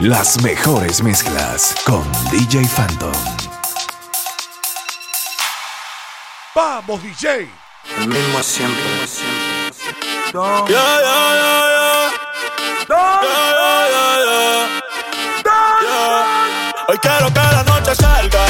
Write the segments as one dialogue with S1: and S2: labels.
S1: Las mejores mezclas con DJ Phantom.
S2: ¡Vamos, DJ!
S3: El mismo siempre.
S4: Yeah, yeah, yeah, yeah. Hoy quiero que la noche salga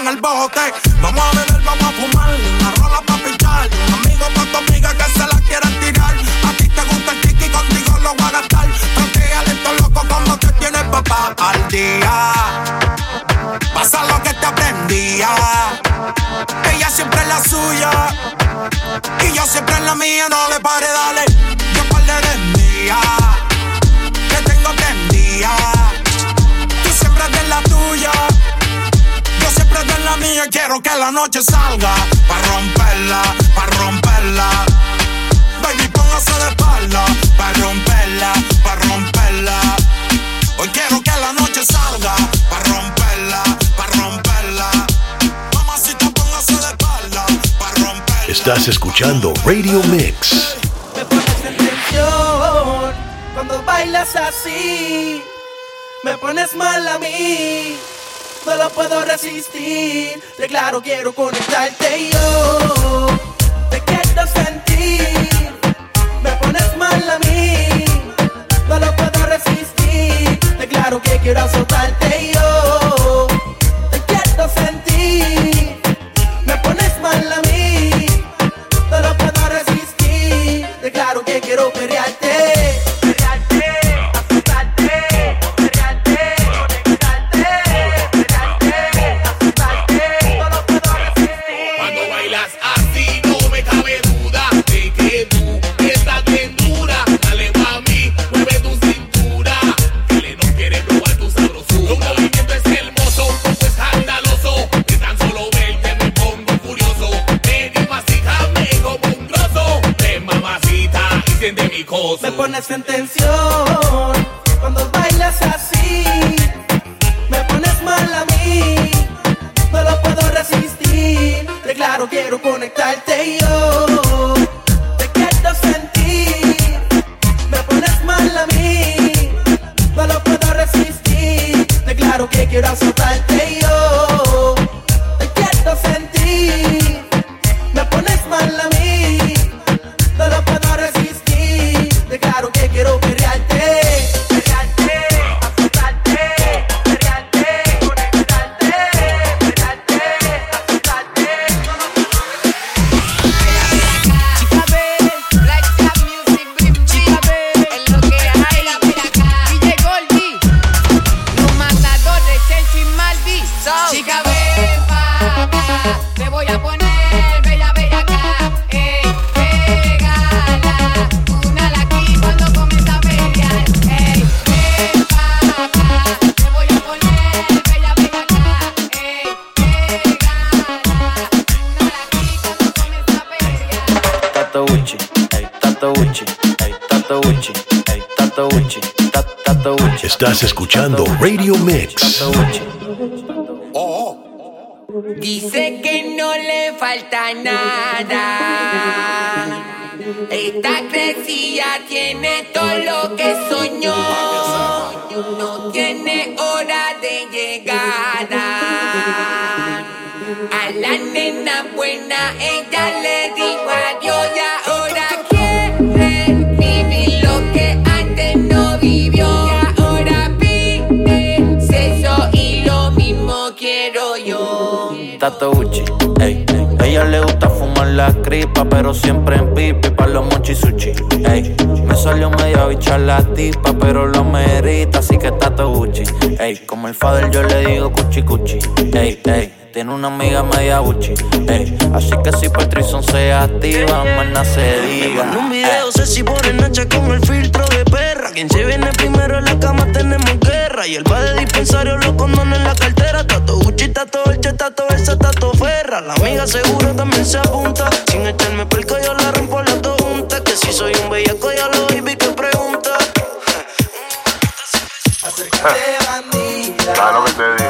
S3: en el bote. Vamos a beber, vamos a fumar. Una rola pa' pichar. Un amigo pa' tu amiga que se la quieran tirar. A ti te gusta el kiki, contigo lo voy a gastar. Protégale esto loco como te tienes papá al día. Pasa lo que te aprendía. Ella siempre es la suya. Y yo siempre en la mía. No le pare, dale. Quiero que la noche salga. Pa' romperla, pa' romperla. Baby, póngase de espalda. Pa' romperla, pa' romperla. Hoy quiero que la noche salga. Pa' romperla, pa' romperla. Mamacita, póngase de espalda. Pa' romperla.
S1: Estás escuchando Radio Mix.
S5: Me pones en tensión cuando bailas así. Me pones mal a mí. No lo puedo resistir. De claro, quiero conectarte y yo. Te quiero sentir. Me pones mal a mí. No lo puedo resistir. De claro que quiero azotarte y yo. Te quiero sentir.
S6: Siente mi coso.
S5: Me pones en tensión cuando bailas así. Me pones mal a mí. No lo puedo resistir. De claro, quiero conectarte
S1: escuchando Radio Mix.
S7: Dice que no le falta nada. Esta crecilla tiene todo lo que soñó. No tiene hora de llegada. A la nena buena ella le dijo
S3: ey. Ella le gusta fumar la cripa, pero siempre en pipi pa' los mochi sushi, ey. Me salió media bicha la tipa, pero lo merita, así que Tato Uchi, ey. Como el father yo le digo cuchi cuchi, ey, ey.
S8: tiene una amiga media buchi, ey. Así que si Patrison se activa, más se diga.
S9: En un video sé si pone Nacha con el filtro. Quien se viene primero en la cama tenemos guerra. Y el va de dispensario los condones en la cartera. Tato Gucci, tato Elche, tato esa, tato Ferra. La amiga seguro también se apunta. Sin echarme pelco yo la rompo la dos junta. Que si soy un bellaco ya lo vi que pregunta.
S10: Acércate, bandida.
S11: Claro que te digo.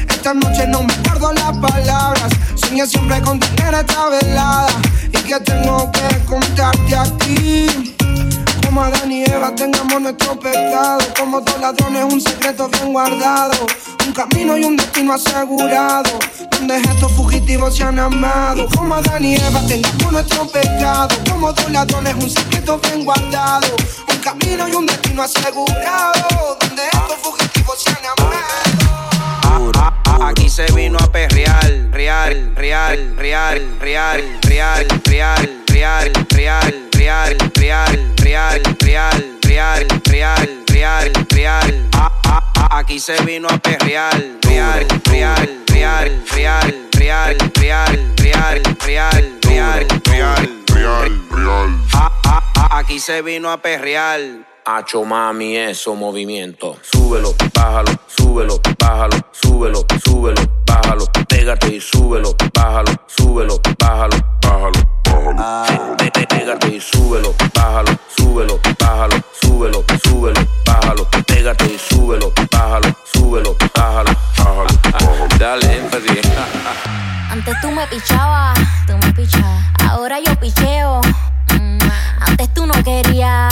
S12: Esta noche no me acuerdo las palabras. Soñé siempre con tener esta velada y que tengo que contarte a ti. Como Adán y Eva tengamos nuestro pecado. Como dos ladrones, un secreto bien guardado. Un camino y un destino asegurado. Donde estos fugitivos se han amado. Como Adán y Eva tengamos nuestro pecado. Como dos ladrones, un secreto bien guardado. Un camino y un destino asegurado. Donde estos fugitivos se han amado.
S9: Aquí se vino a perrear, real, real, real, real, real, real, real, real, real, real, real, real, real, real, real, real. Aquí se vino a perrear, real, real, real, real, real, real, real, real, real, real, real, real. Aquí se vino a perrear.
S8: Hacho mami, eso movimiento. Súbelo, bájalo, súbelo, bájalo, súbelo, súbelo, bájalo. Pégate y súbelo, bájalo, súbelo, bájalo, bájalo, bájalo. Pe- Pégate y súbelo, bájalo, súbelo, bájalo, súbelo, súbelo, bájalo. Pégate y súbelo, bájalo, súbelo, bájalo, bájalo. Dale, énfasis.
S13: Antes tú me pichabas, tú me pichabas. Ahora yo picheo. Mm, Antes tú no querías,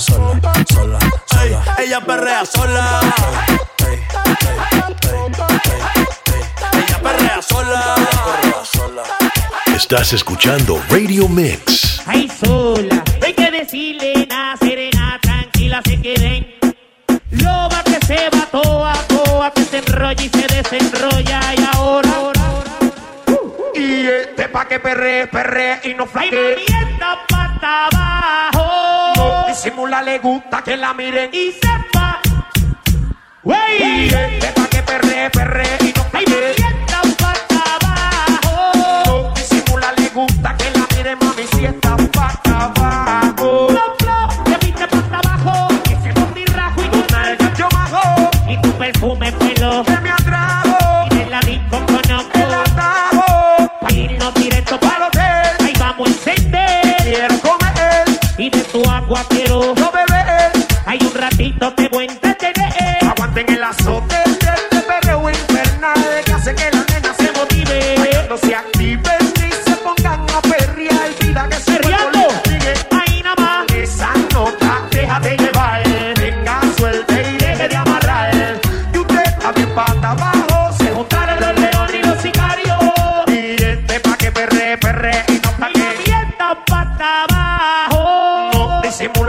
S4: Ella perrea sola. Sola, sola. Ella perrea sola. Ey, ey. Ella perrea sola. Perrea sola.
S14: Estás escuchando Radio Mix.
S15: Ay, sola, hay que decirle nada, serena, tranquila, se queden. Loba que se va toa, toa, que se enrolla y se desenrolla, y ahora, ahora, ahora.
S11: Y este pa' que perre, perre y no
S15: Ay,
S11: flaque.
S15: mami, esta pata abajo.
S11: Disimula, le gusta que la miren.
S15: Y se va.
S11: Y
S15: Wey.
S11: este pa' que perre, perre y no No
S15: bebé, hay un ratito
S11: te voy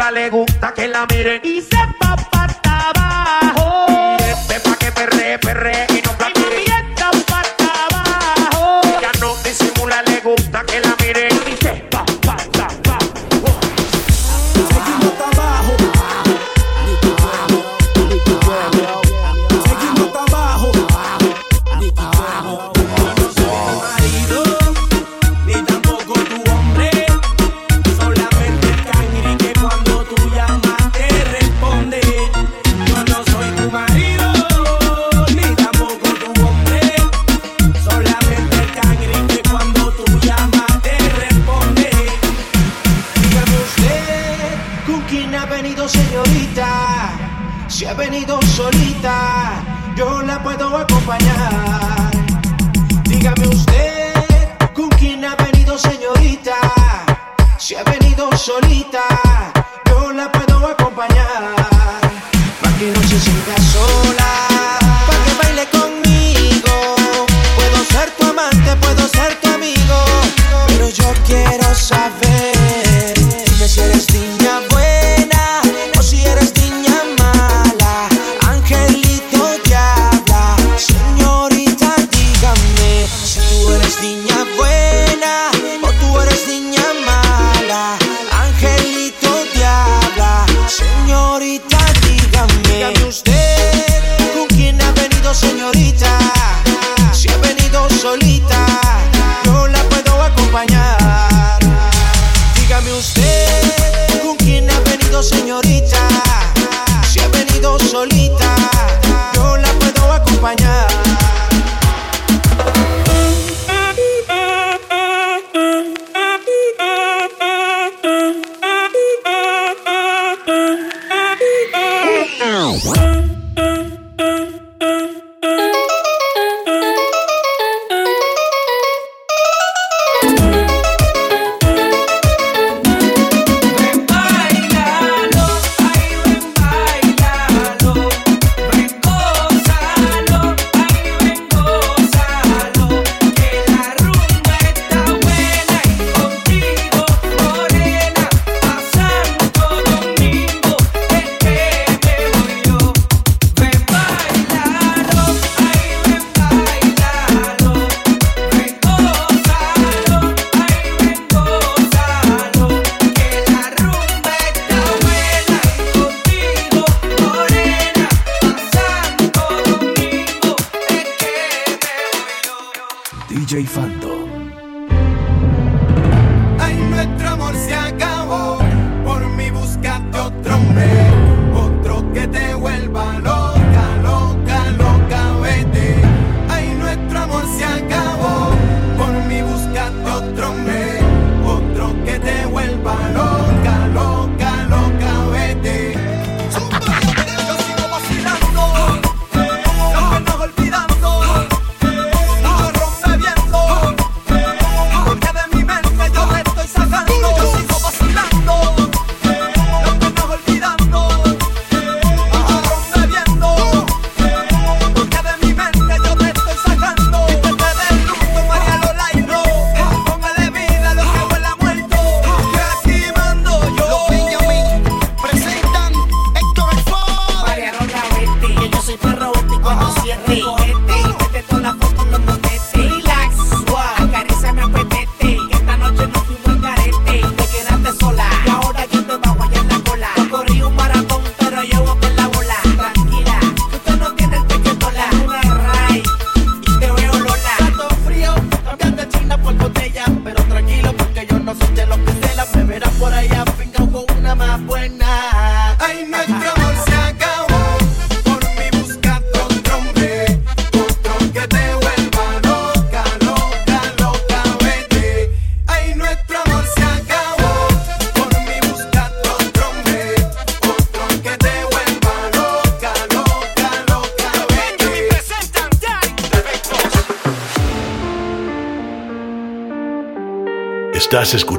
S11: le gusta que la miren
S15: y se va para abajo.
S11: Y este pa' que perre, perre.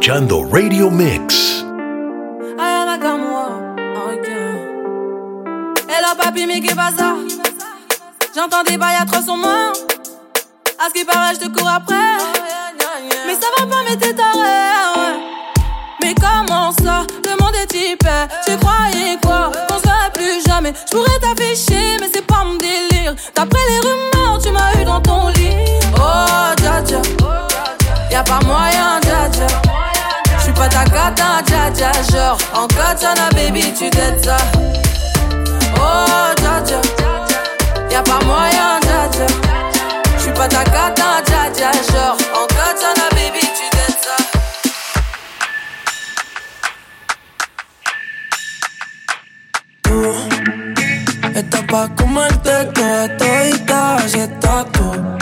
S1: escuchando Radio Mix.
S16: Ay, la moi, okay. Hello papi, J'entends des bails atroces en moi. À ce qui paraît, je te cours après. Mais ça va pas, mais t'es taré. Mais comment ça? Le monde est hyper. Tu croyais quoi? Qu'on se plus jamais. Je pourrais t'afficher, mais c'est pas mon délire. D'après les rumeurs, tu m'as eu dans ton lit. Oh, dja dja. Y'a pas moyen, dja dja. J'suis pas ta cata, dja dja. Genre, en katana, baby, tu t'aides ça. Oh, dja dja. Y'a pas moyen, dja dja. J'suis pas ta cata, dja dja. Genre, en katana, baby, tu t'aides ça.
S17: Estás pa' comerte toda todita si estás tú.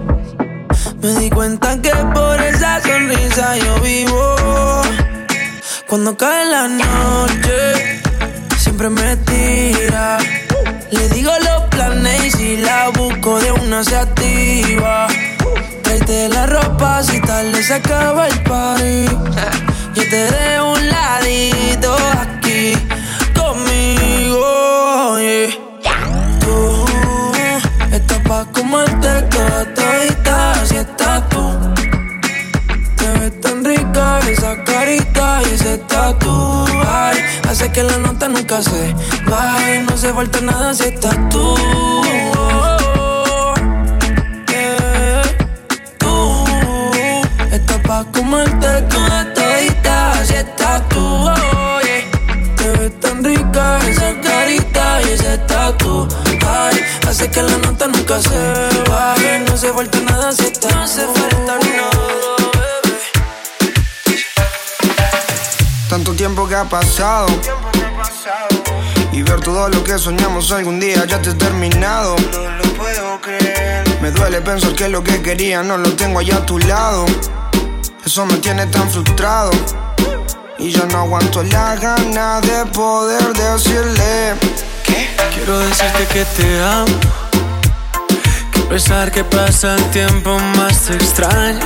S17: Me di cuenta que por esa sonrisa yo vivo. Cuando cae la noche, siempre me tira. Le digo los planes y si la busco de una se activa. Tráete la ropa si tarde se acaba el party. Yo te dejo un ladito carita y ese tatu. Hace que la nota nunca se baje, no se falta nada si estás tú. Yeah. Tú estás pa' comerte toda todita si estás tú. Te ves tan rica esa carita y ese tatu. Ay, hace que la nota nunca se baje, no se falta nada si estás No se falta nada,
S12: tiempo que ha pasado. Y ver todo lo que soñamos algún día ya te he terminado. No lo puedo creer. Me duele pensar que lo que quería no lo tengo allá a tu lado. Eso me tiene tan frustrado. Y yo no aguanto la gana de poder decirle que
S17: Quiero decirte que te amo. Que a pesar que pasa el tiempo más te extraño.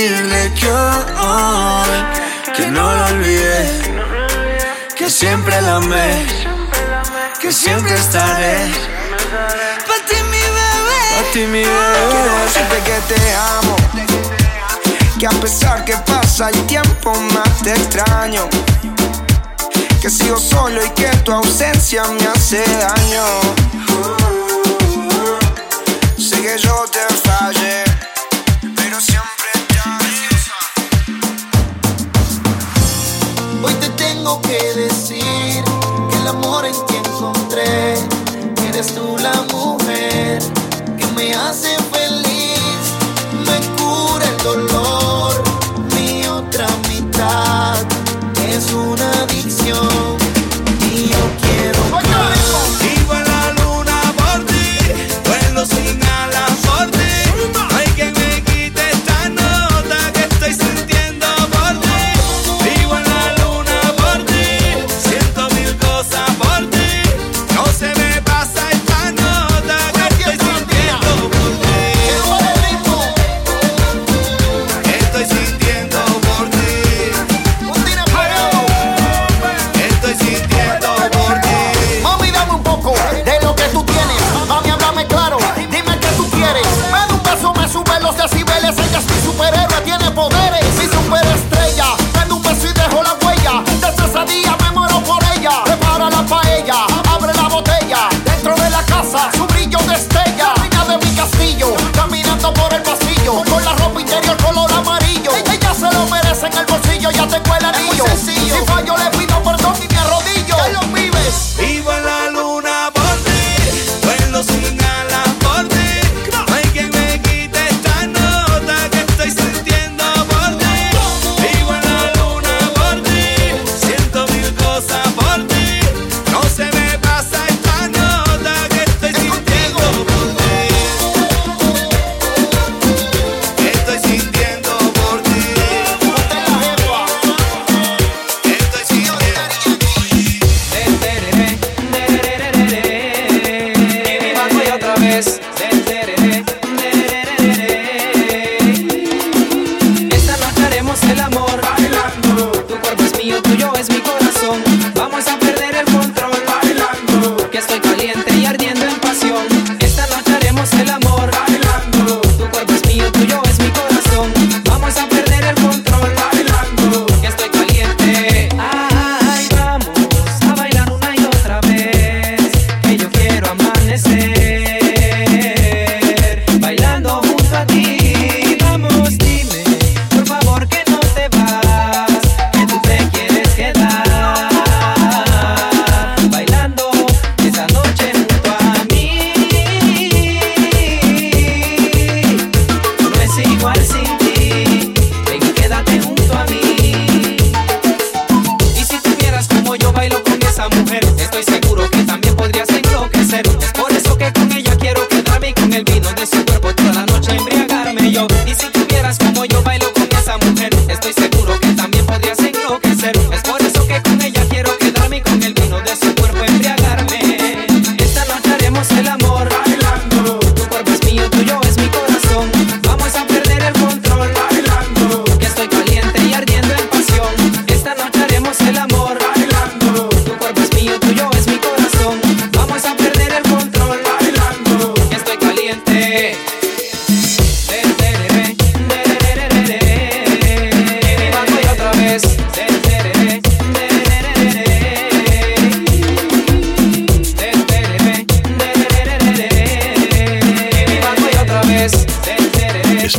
S17: decirle que hoy que no lo olvidé, que siempre la amé, que siempre estaré.
S12: Pa' ti mi bebé.
S17: Pa' ti mi
S12: Quiero decirte que te amo. Que a pesar que pasa el tiempo más te extraño. Que sigo solo y que tu ausencia me hace daño. Sé que yo te fallé, pero siempre
S18: la mujer que me hace feliz,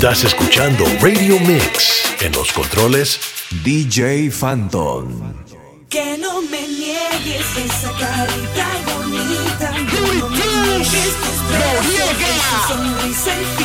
S4: Estás escuchando Radio Mix en los controles DJ Phantom.
S19: Que no me niegues esa carita de Oriega.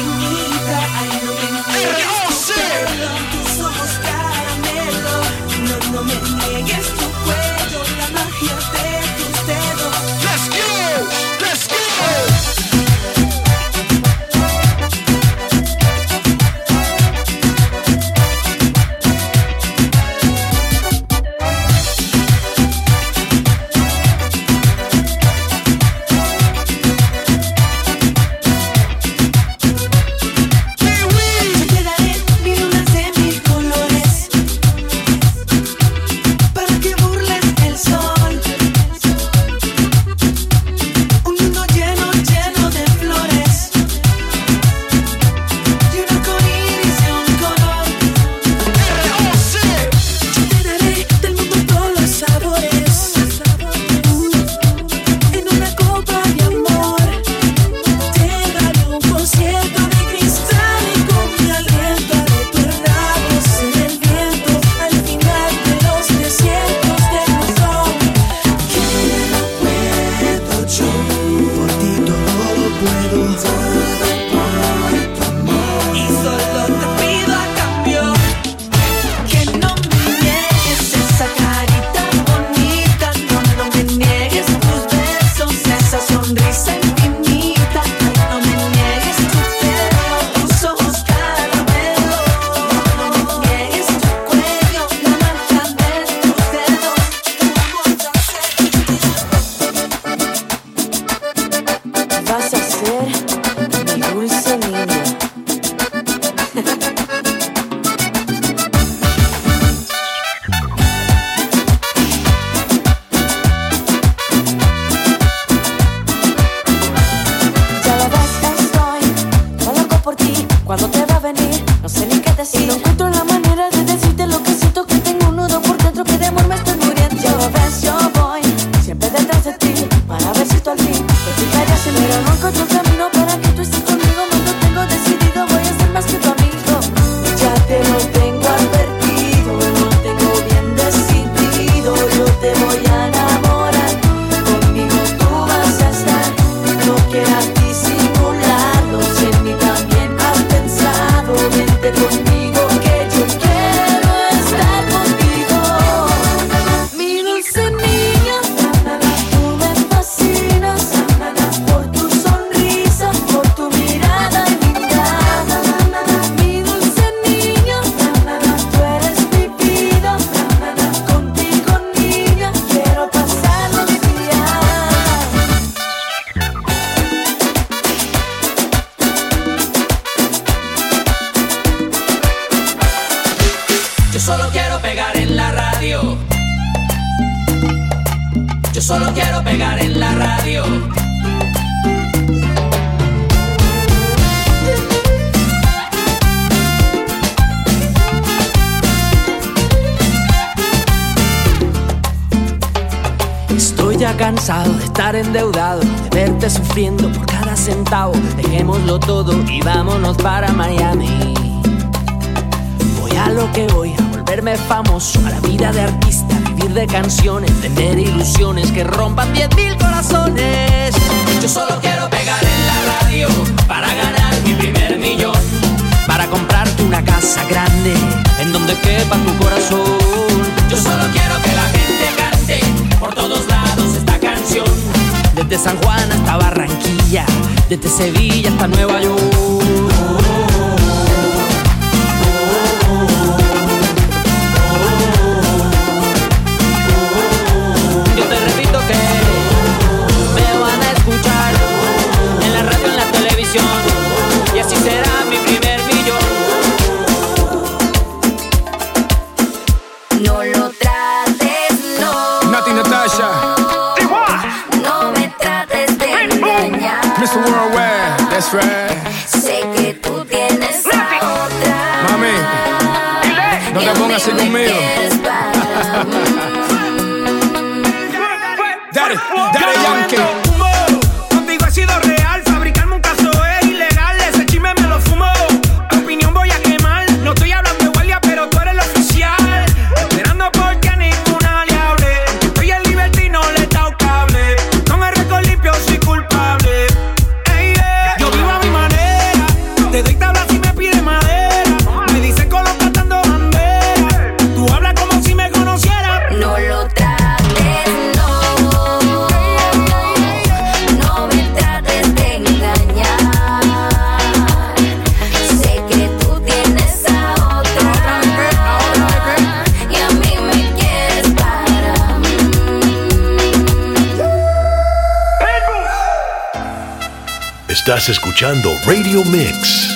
S19: De canciones, tener ilusiones que rompan 10.000 corazones. Yo solo quiero pegar en la radio para ganar mi primer millón, para comprarte una casa grande en donde quepa tu corazón. Yo solo quiero que la gente cante por todos lados esta canción. Desde San Juan hasta Barranquilla, desde Sevilla hasta Nueva York.
S20: Escuchando Radio Mix.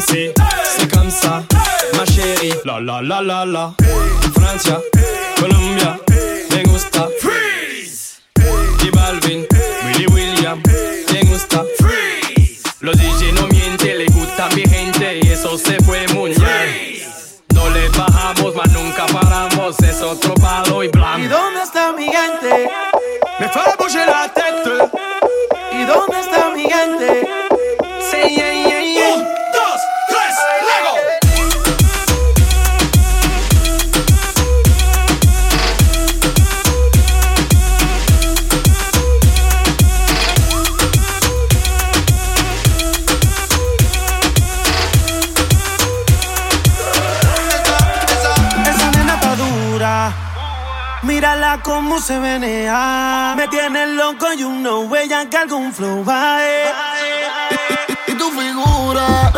S21: MC. C'est comme ça, ma chérie. La la la la la. Francia, Colombia, me gusta. Freeze. Y Balvin, Willy William, me gusta. Freeze. Los DJ no mienten, le gusta a mi gente y eso se fue muy bien. No le bajamos, mas nunca paramos, es otro palo y blanco.
S22: ¿Y dónde está mi gente? Me fue a la tête. ¿Y dónde está mi gente? Sí, yeah, yeah. gusta cómo se venea. Me tiene loco y
S23: you know ella carga un flow. Bye. Eh. Y,
S22: y,
S23: y
S22: tu
S24: figura.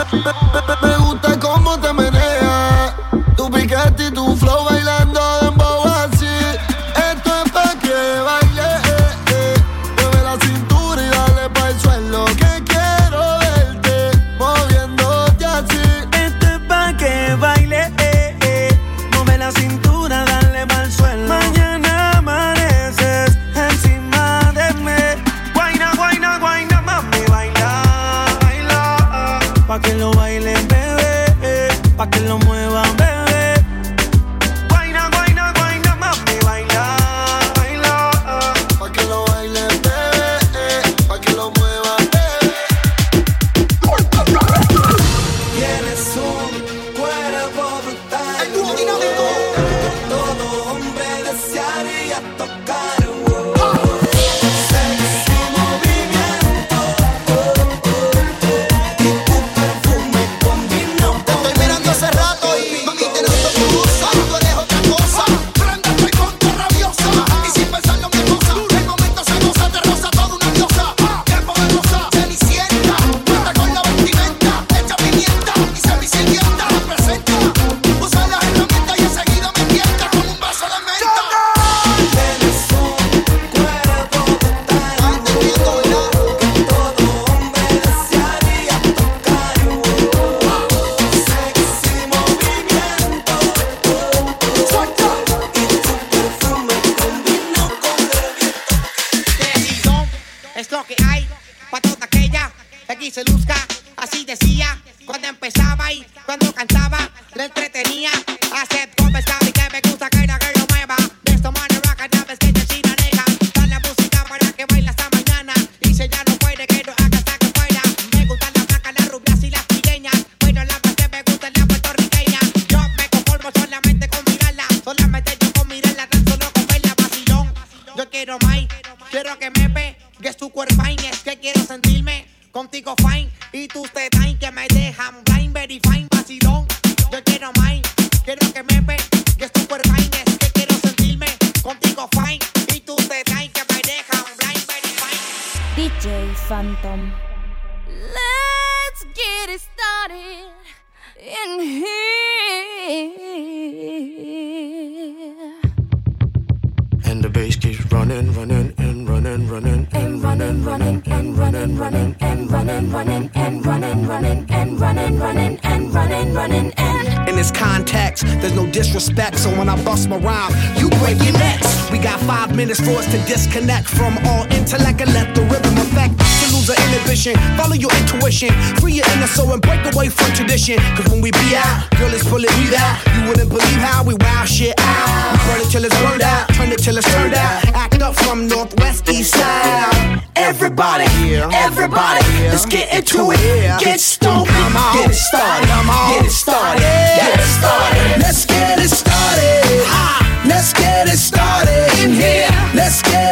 S24: till it's burned out. Turn it till it's turned out. Act up from Northwest East Side. Everybody, everybody, let's get into it. Get stoned. Get it started. Get it started. Get it started. Let's get it started. Let's get it started. In here. Let's get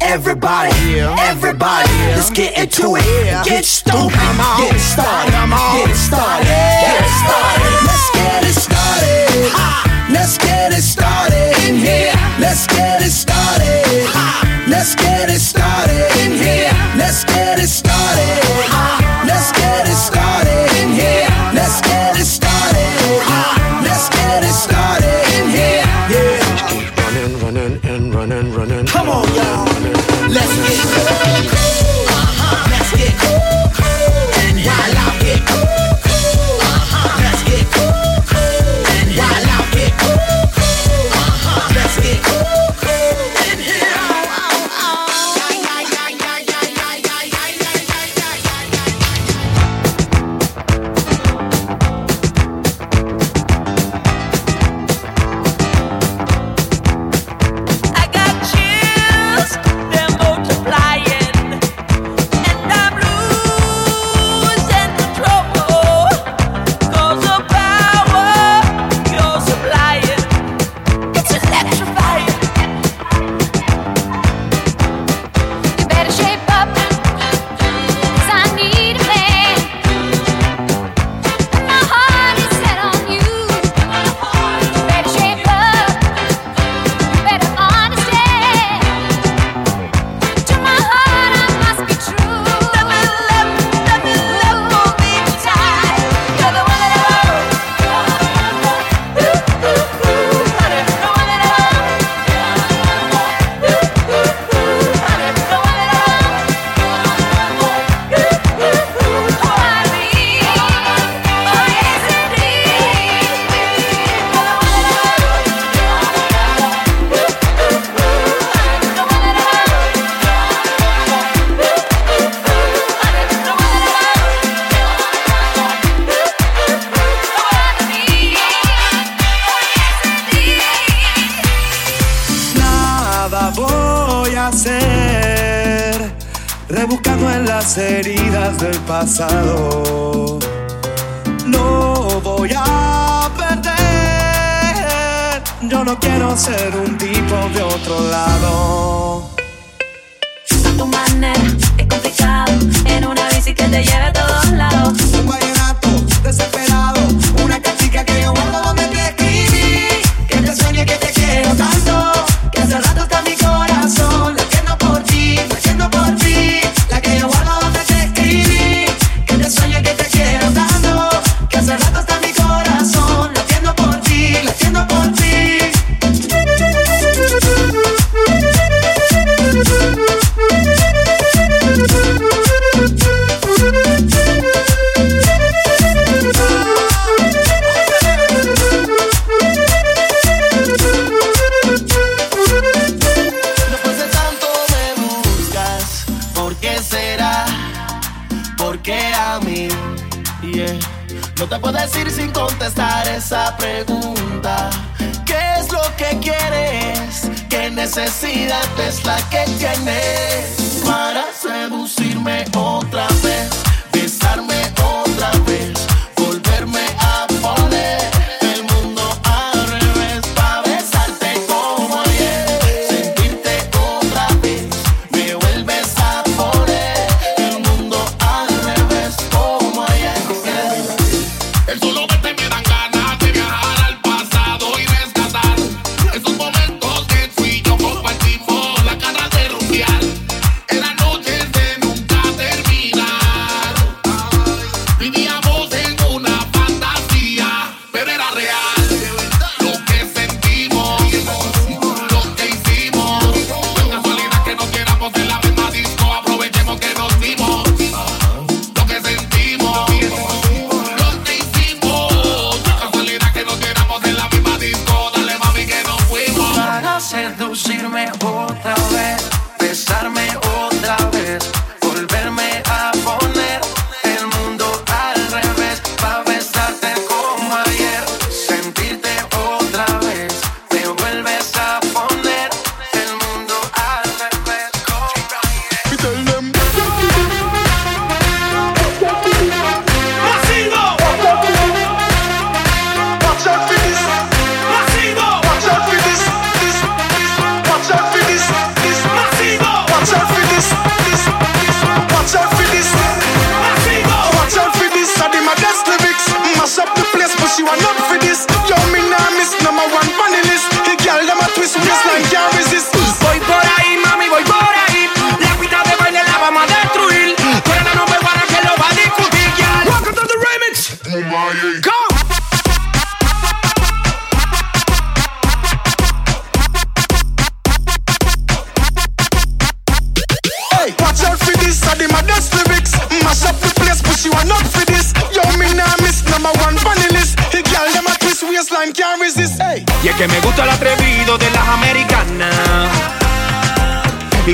S24: Everybody, everybody, let's get into it. Get stoked, get it started, get it started, get it started. Let's get it started. Let's get it started in here. Let's get it rebuscando en
S11: las heridas del pasado. No voy a perder, yo no quiero ser un tipo de otro lado.
S25: A tu manera es complicado, en una bici que te lleve a todos lados.
S11: Un vallenato desesperado, una cachica que yo guardo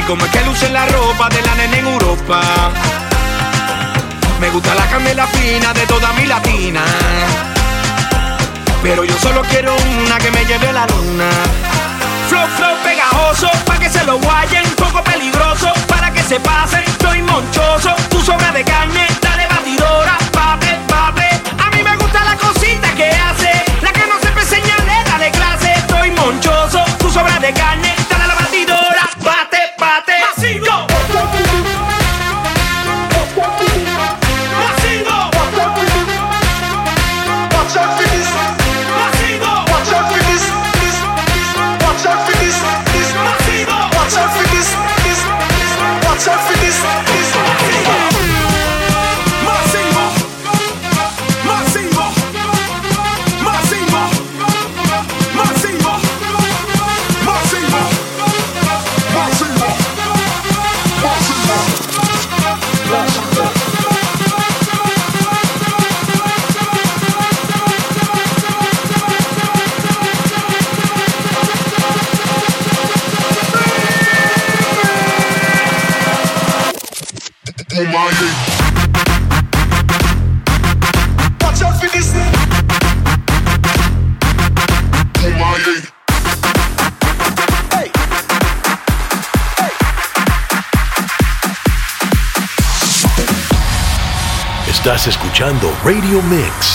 S26: cómo es que
S27: luce la ropa de la nena en Europa. Me gusta la candela fina de toda mi latina. Pero yo solo quiero una que me lleve a la luna. Flow, flow pegajoso, pa' que se lo guayen. Poco peligroso, para que se pasen. Estoy monchoso, tu sobra de carne, dale batidora, pape, pape. A mí me gusta la cosita que hace, la que no se señale, dale clase. Estoy monchoso, tu sobra de carne, chocolate. Masivo. Masivo.
S4: Estás escuchando Radio Mix.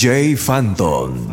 S1: DJ Phantom.